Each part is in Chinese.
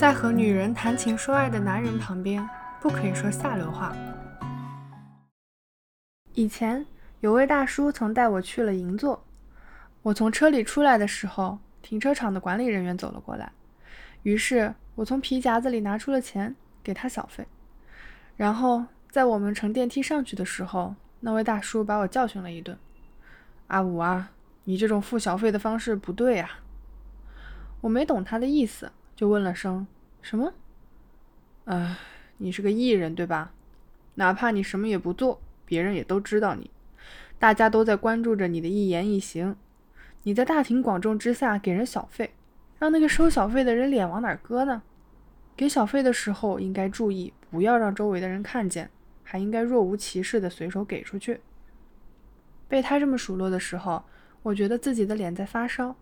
在和女人谈情说爱的男人旁边，不可以说下流话。以前有位大叔曾带我去了银座，我从车里出来的时候，停车场的管理人员走了过来，于是我从皮夹子里拿出了钱给他小费，然后在我们乘电梯上去的时候，那位大叔把我教训了一顿：“阿五啊，你这种付小费的方式不对啊。”我没懂他的意思。就问了声什么？哎，你是个艺人对吧？哪怕你什么也不做，别人也都知道你，大家都在关注着你的一言一行。你在大庭广众之下给人小费，让那个收小费的人脸往哪搁呢？给小费的时候应该注意，不要让周围的人看见，还应该若无其事的随手给出去。被他这么数落的时候，我觉得自己的脸在发烧。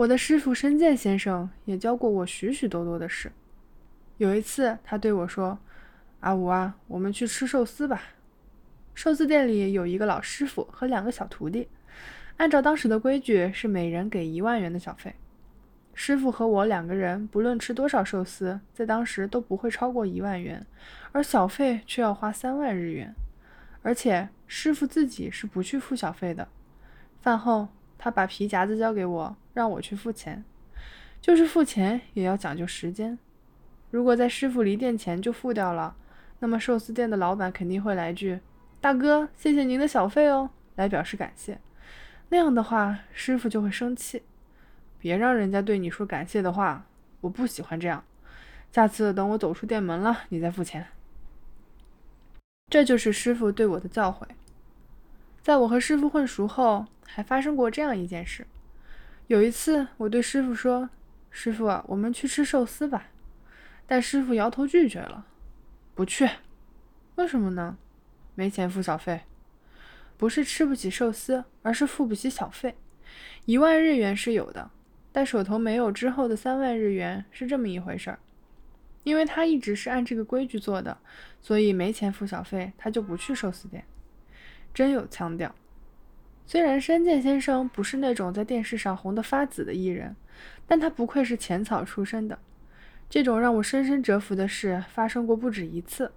我的师傅申健先生也教过我许许多多的事。有一次，他对我说：“阿五啊，我们去吃寿司吧。”寿司店里有一个老师傅和两个小徒弟，按照当时的规矩是每人给一万元的小费。师傅和我两个人不论吃多少寿司，在当时都不会超过一万元，而小费却要花三万日元。而且师傅自己是不去付小费的。饭后。他把皮夹子交给我，让我去付钱。就是付钱也要讲究时间。如果在师傅离店前就付掉了，那么寿司店的老板肯定会来句：“大哥，谢谢您的小费哦”，来表示感谢。那样的话，师傅就会生气。别让人家对你说感谢的话，我不喜欢这样。下次等我走出店门了，你再付钱。这就是师傅对我的教诲。在我和师傅混熟后。还发生过这样一件事。有一次，我对师傅说：“师傅，我们去吃寿司吧。”但师傅摇头拒绝了，不去。为什么呢？没钱付小费。不是吃不起寿司，而是付不起小费。一万日元是有的，但手头没有之后的三万日元是这么一回事儿。因为他一直是按这个规矩做的，所以没钱付小费，他就不去寿司店。真有腔调。虽然山健先生不是那种在电视上红得发紫的艺人，但他不愧是浅草出身的。这种让我深深折服的事发生过不止一次。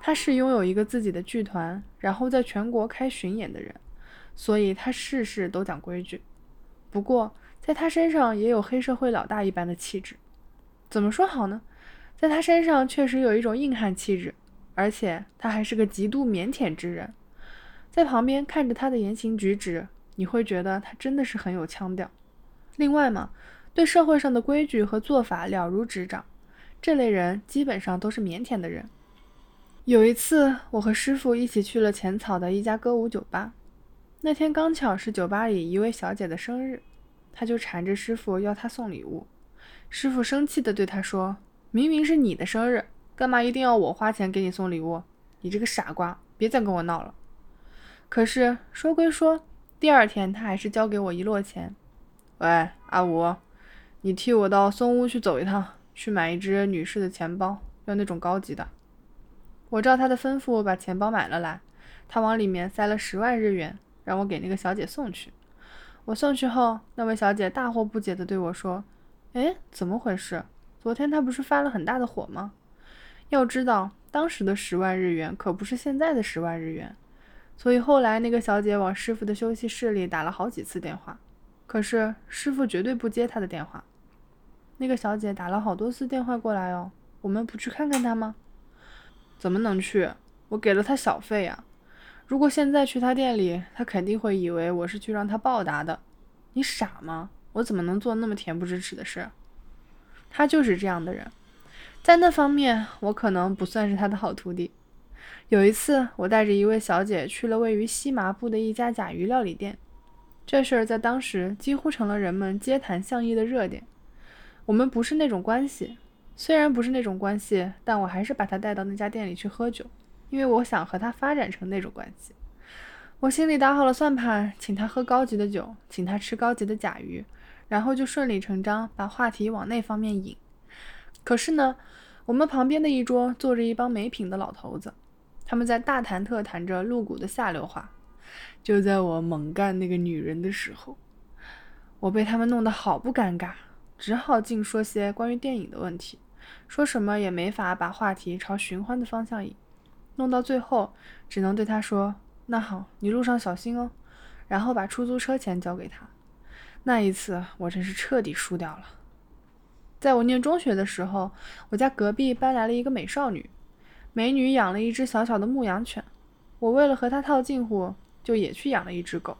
他是拥有一个自己的剧团，然后在全国开巡演的人，所以他事事都讲规矩。不过，在他身上也有黑社会老大一般的气质。怎么说好呢？在他身上确实有一种硬汉气质，而且他还是个极度腼腆之人。在旁边看着他的言行举止，你会觉得他真的是很有腔调。另外嘛，对社会上的规矩和做法了如指掌，这类人基本上都是腼腆的人。有一次，我和师傅一起去了浅草的一家歌舞酒吧，那天刚巧是酒吧里一位小姐的生日，他就缠着师傅要她送礼物。师傅生气地对他说：“明明是你的生日，干嘛一定要我花钱给你送礼物？你这个傻瓜，别再跟我闹了。”可是说归说，第二天他还是交给我一摞钱。喂，阿五，你替我到松屋去走一趟，去买一只女士的钱包，要那种高级的。我照他的吩咐把钱包买了来，他往里面塞了十万日元，让我给那个小姐送去。我送去后，那位小姐大惑不解地对我说：“哎，怎么回事？昨天他不是发了很大的火吗？要知道，当时的十万日元可不是现在的十万日元。”所以后来那个小姐往师傅的休息室里打了好几次电话，可是师傅绝对不接她的电话。那个小姐打了好多次电话过来哦，我们不去看看她吗？怎么能去？我给了她小费呀。如果现在去她店里，她肯定会以为我是去让她报答的。你傻吗？我怎么能做那么恬不知耻的事？她就是这样的人，在那方面我可能不算是她的好徒弟。有一次，我带着一位小姐去了位于西麻布的一家甲鱼料理店，这事儿在当时几乎成了人们街谈巷议的热点。我们不是那种关系，虽然不是那种关系，但我还是把她带到那家店里去喝酒，因为我想和她发展成那种关系。我心里打好了算盘，请她喝高级的酒，请她吃高级的甲鱼，然后就顺理成章把话题往那方面引。可是呢，我们旁边的一桌坐着一帮没品的老头子。他们在大谈特谈着露骨的下流话，就在我猛干那个女人的时候，我被他们弄得好不尴尬，只好净说些关于电影的问题，说什么也没法把话题朝寻欢的方向引，弄到最后只能对他说：“那好，你路上小心哦。”然后把出租车钱交给他。那一次我真是彻底输掉了。在我念中学的时候，我家隔壁搬来了一个美少女，美女养了一只小小的牧羊犬，我为了和她套近乎，就也去养了一只狗。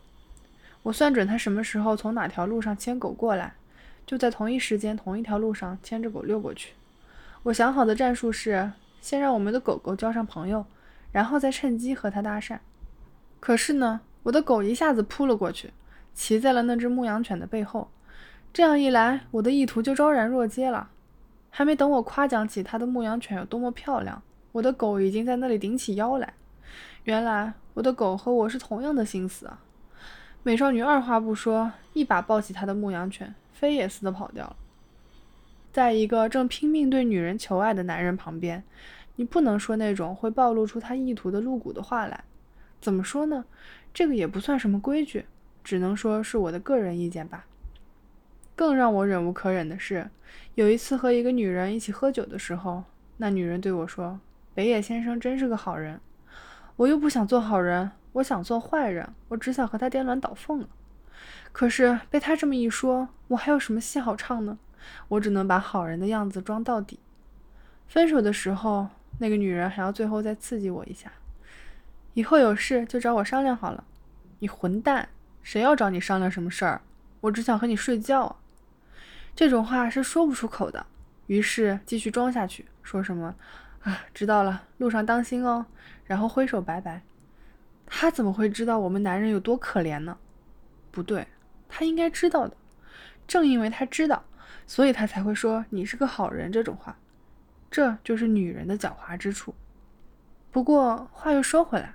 我算准她什么时候从哪条路上牵狗过来。就在同一时间，同一条路上牵着狗溜过去。我想好的战术是，先让我们的狗狗交上朋友，然后再趁机和它搭讪。可是呢，我的狗一下子扑了过去，骑在了那只牧羊犬的背后。这样一来，我的意图就昭然若揭了。还没等我夸奖起它的牧羊犬有多么漂亮，我的狗已经在那里顶起腰来。原来我的狗和我是同样的心思啊！美少女二话不说，一把抱起她的牧羊犬。飞也似的跑掉了。在一个正拼命对女人求爱的男人旁边，你不能说那种会暴露出他意图的露骨的话来。怎么说呢？这个也不算什么规矩，只能说是我的个人意见吧。更让我忍无可忍的是，有一次和一个女人一起喝酒的时候，那女人对我说：“北野先生真是个好人。”我又不想做好人，我想做坏人，我只想和他颠鸾倒凤了。可是被他这么一说，我还有什么戏好唱呢？我只能把好人的样子装到底。分手的时候，那个女人还要最后再刺激我一下，以后有事就找我商量好了。你混蛋，谁要找你商量什么事儿？我只想和你睡觉。这种话是说不出口的，于是继续装下去，说什么啊，知道了，路上当心哦，然后挥手拜拜。他怎么会知道我们男人有多可怜呢？不对。他应该知道的，正因为他知道，所以他才会说你是个好人这种话。这就是女人的狡猾之处。不过话又说回来，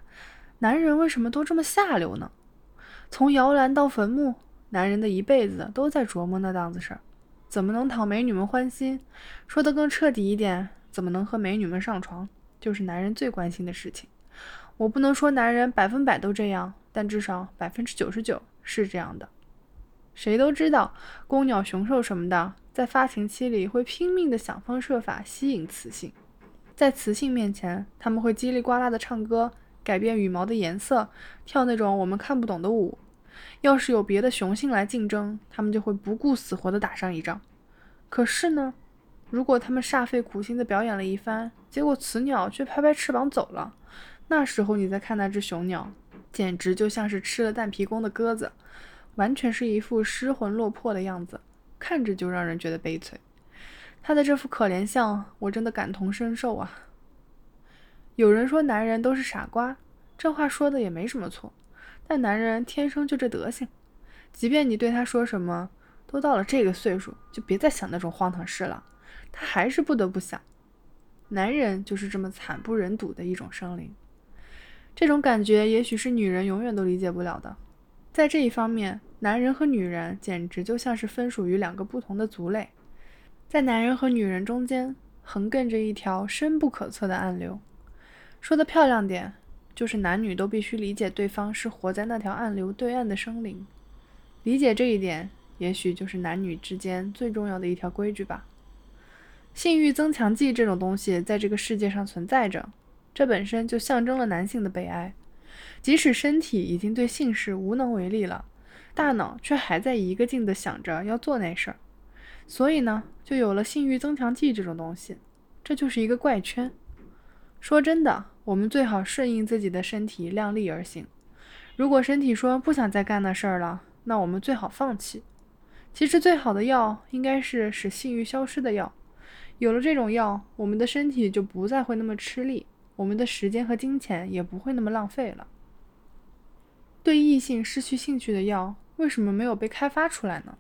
男人为什么都这么下流呢？从摇篮到坟墓，男人的一辈子都在琢磨那档子事儿：怎么能讨美女们欢心？说得更彻底一点，怎么能和美女们上床？就是男人最关心的事情。我不能说男人百分百都这样，但至少百分之九十九是这样的。谁都知道，公鸟、雄兽什么的，在发情期里会拼命的想方设法吸引雌性，在雌性面前，他们会叽里呱啦的唱歌，改变羽毛的颜色，跳那种我们看不懂的舞。要是有别的雄性来竞争，他们就会不顾死活的打上一仗。可是呢，如果他们煞费苦心的表演了一番，结果雌鸟却拍拍翅膀走了，那时候你再看那只雄鸟，简直就像是吃了蛋皮公的鸽子。完全是一副失魂落魄的样子，看着就让人觉得悲催。他的这副可怜相，我真的感同身受啊。有人说男人都是傻瓜，这话说的也没什么错。但男人天生就这德行，即便你对他说什么，都到了这个岁数，就别再想那种荒唐事了，他还是不得不想。男人就是这么惨不忍睹的一种生灵，这种感觉也许是女人永远都理解不了的。在这一方面，男人和女人简直就像是分属于两个不同的族类，在男人和女人中间横亘着一条深不可测的暗流。说的漂亮点，就是男女都必须理解对方是活在那条暗流对岸的生灵。理解这一点，也许就是男女之间最重要的一条规矩吧。性欲增强剂这种东西在这个世界上存在着，这本身就象征了男性的悲哀。即使身体已经对性事无能为力了，大脑却还在一个劲地想着要做那事儿，所以呢，就有了性欲增强剂这种东西。这就是一个怪圈。说真的，我们最好顺应自己的身体，量力而行。如果身体说不想再干那事儿了，那我们最好放弃。其实最好的药应该是使性欲消失的药。有了这种药，我们的身体就不再会那么吃力。我们的时间和金钱也不会那么浪费了。对异性失去兴趣的药为什么没有被开发出来呢？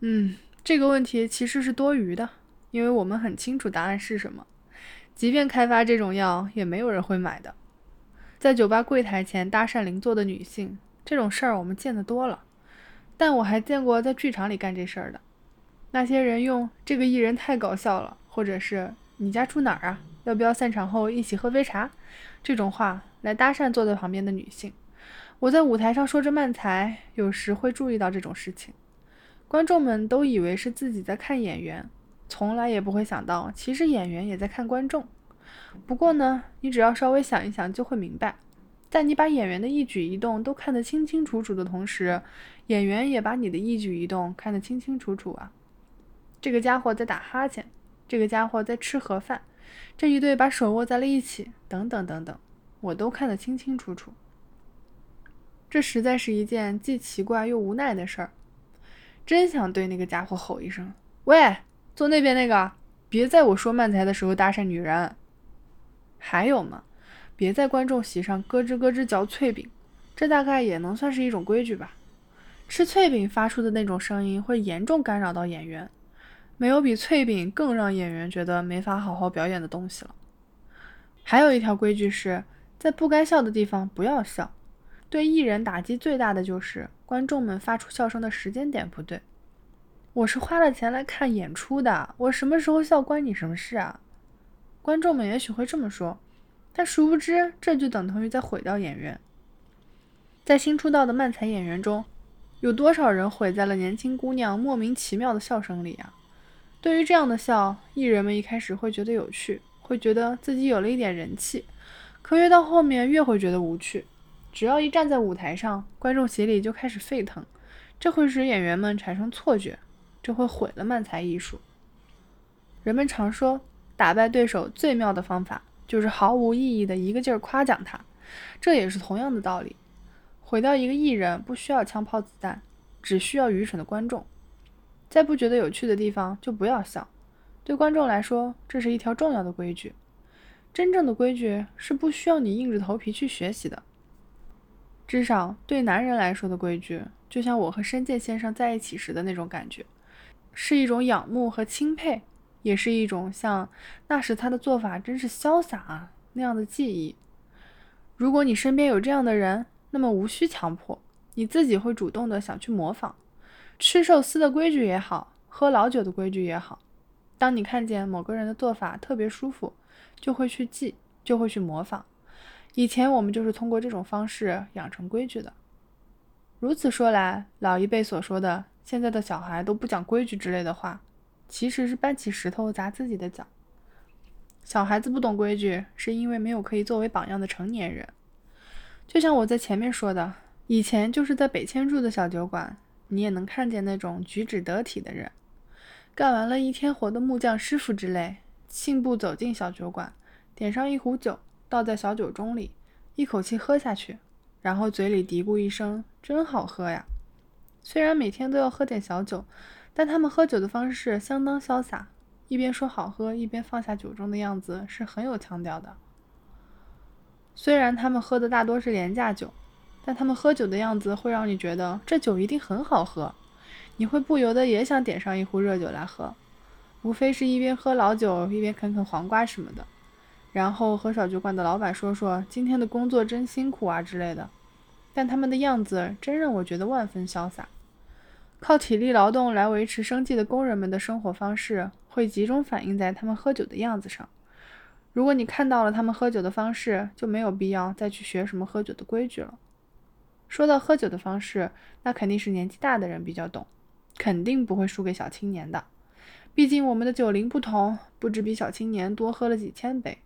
嗯，这个问题其实是多余的，因为我们很清楚答案是什么。即便开发这种药，也没有人会买的。在酒吧柜台前搭讪邻座的女性，这种事儿我们见得多了。但我还见过在剧场里干这事儿的。那些人用“这个艺人太搞笑了”或者是“你家住哪儿啊”。要不要散场后一起喝杯茶？这种话来搭讪坐在旁边的女性。我在舞台上说着慢才，有时会注意到这种事情。观众们都以为是自己在看演员，从来也不会想到，其实演员也在看观众。不过呢，你只要稍微想一想，就会明白，在你把演员的一举一动都看得清清楚楚的同时，演员也把你的一举一动看得清清楚楚啊。这个家伙在打哈欠，这个家伙在吃盒饭，这一对把手握在了一起，等等等等，我都看得清清楚楚。这实在是一件既奇怪又无奈的事儿，真想对那个家伙吼一声：“喂，坐那边那个，别在我说慢才的时候搭讪女人。”还有嘛，别在观众席上咯吱咯吱嚼脆饼，这大概也能算是一种规矩吧。吃脆饼发出的那种声音会严重干扰到演员，没有比脆饼更让演员觉得没法好好表演的东西了。还有一条规矩是在不该笑的地方不要笑。对艺人打击最大的就是观众们发出笑声的时间点不对。我是花了钱来看演出的，我什么时候笑关你什么事啊？观众们也许会这么说，但殊不知这就等同于在毁掉演员。在新出道的漫才演员中，有多少人毁在了年轻姑娘莫名其妙的笑声里啊？对于这样的笑，艺人们一开始会觉得有趣，会觉得自己有了一点人气，可越到后面越会觉得无趣。只要一站在舞台上，观众席里就开始沸腾，这会使演员们产生错觉，这会毁了漫才艺术。人们常说，打败对手最妙的方法就是毫无意义的一个劲儿夸奖他，这也是同样的道理。毁掉一个艺人不需要枪炮子弹，只需要愚蠢的观众。在不觉得有趣的地方就不要笑，对观众来说，这是一条重要的规矩。真正的规矩是不需要你硬着头皮去学习的。至少对男人来说的规矩，就像我和申健先生在一起时的那种感觉，是一种仰慕和钦佩，也是一种像那时他的做法真是潇洒啊那样的记忆。如果你身边有这样的人，那么无需强迫，你自己会主动的想去模仿。吃寿司的规矩也好，喝老酒的规矩也好，当你看见某个人的做法特别舒服，就会去记，就会去模仿。以前我们就是通过这种方式养成规矩的。如此说来，老一辈所说的“现在的小孩都不讲规矩”之类的话，其实是搬起石头砸自己的脚。小孩子不懂规矩，是因为没有可以作为榜样的成年人。就像我在前面说的，以前就是在北迁住的小酒馆，你也能看见那种举止得体的人，干完了一天活的木匠师傅之类，信步走进小酒馆，点上一壶酒。倒在小酒盅里，一口气喝下去，然后嘴里嘀咕一声：“真好喝呀！”虽然每天都要喝点小酒，但他们喝酒的方式相当潇洒，一边说好喝，一边放下酒盅的样子是很有腔调的。虽然他们喝的大多是廉价酒，但他们喝酒的样子会让你觉得这酒一定很好喝，你会不由得也想点上一壶热酒来喝。无非是一边喝老酒，一边啃啃黄瓜什么的。然后和小酒馆的老板说说今天的工作真辛苦啊之类的，但他们的样子真让我觉得万分潇洒。靠体力劳动来维持生计的工人们的生活方式会集中反映在他们喝酒的样子上。如果你看到了他们喝酒的方式，就没有必要再去学什么喝酒的规矩了。说到喝酒的方式，那肯定是年纪大的人比较懂，肯定不会输给小青年的。毕竟我们的酒龄不同，不止比小青年多喝了几千杯。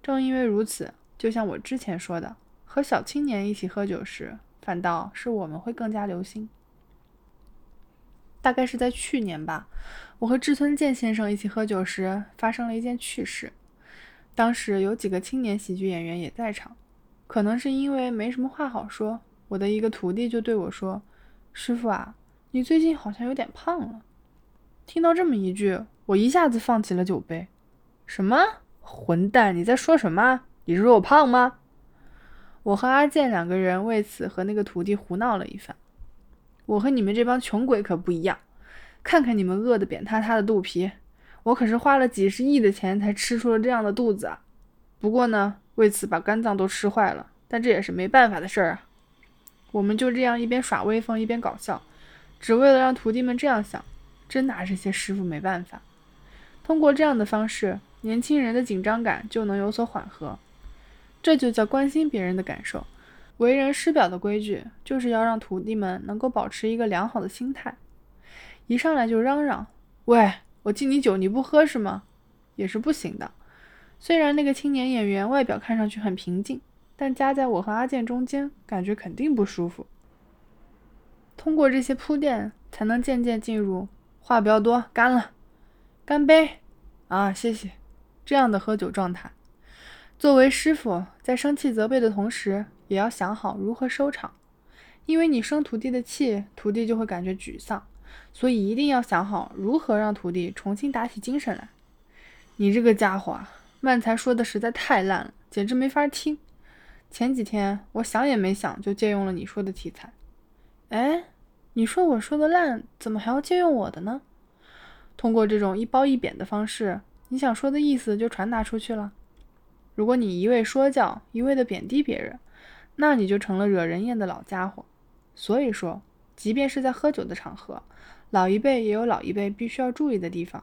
正因为如此，就像我之前说的，和小青年一起喝酒时，反倒是我们会更加留心。大概是在去年吧，我和志村健先生一起喝酒时，发生了一件趣事。当时有几个青年喜剧演员也在场，可能是因为没什么话好说，我的一个徒弟就对我说：“师傅啊，你最近好像有点胖了。”听到这么一句，我一下子放起了酒杯。什么？混蛋！你在说什么？你是说我胖吗？我和阿健两个人为此和那个徒弟胡闹了一番。我和你们这帮穷鬼可不一样，看看你们饿得扁塌塌的肚皮，我可是花了几十亿的钱才吃出了这样的肚子啊！不过呢，为此把肝脏都吃坏了，但这也是没办法的事儿啊。我们就这样一边耍威风一边搞笑，只为了让徒弟们这样想，真拿这些师傅没办法。通过这样的方式。年轻人的紧张感就能有所缓和，这就叫关心别人的感受。为人师表的规矩，就是要让徒弟们能够保持一个良好的心态。一上来就嚷嚷：“喂，我敬你酒，你不喝是吗？”也是不行的。虽然那个青年演员外表看上去很平静，但夹在我和阿健中间，感觉肯定不舒服。通过这些铺垫，才能渐渐进入话不要多，干了，干杯啊，谢谢，这样的喝酒状态。作为师傅，在生气责备的同时，也要想好如何收场，因为你生徒弟的气，徒弟就会感觉沮丧，所以一定要想好如何让徒弟重新打起精神来。你这个家伙啊，慢才说的实在太烂了，简直没法听。前几天我想也没想就借用了你说的题材。哎，你说我说的烂，怎么还要借用我的呢？通过这种一褒一贬的方式，你想说的意思就传达出去了。如果你一味说教，一味的贬低别人，那你就成了惹人厌的老家伙。所以说，即便是在喝酒的场合，老一辈也有老一辈必须要注意的地方。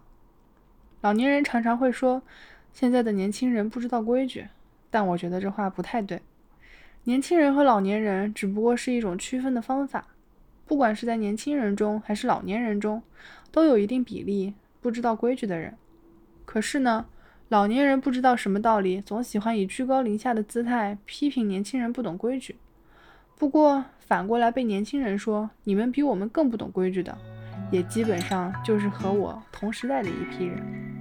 老年人常常会说，现在的年轻人不知道规矩，但我觉得这话不太对。年轻人和老年人只不过是一种区分的方法，不管是在年轻人中还是老年人中，都有一定比例不知道规矩的人。可是呢？老年人不知道什么道理，总喜欢以居高临下的姿态批评年轻人不懂规矩。不过反过来被年轻人说你们比我们更不懂规矩的，也基本上就是和我同时代的一批人。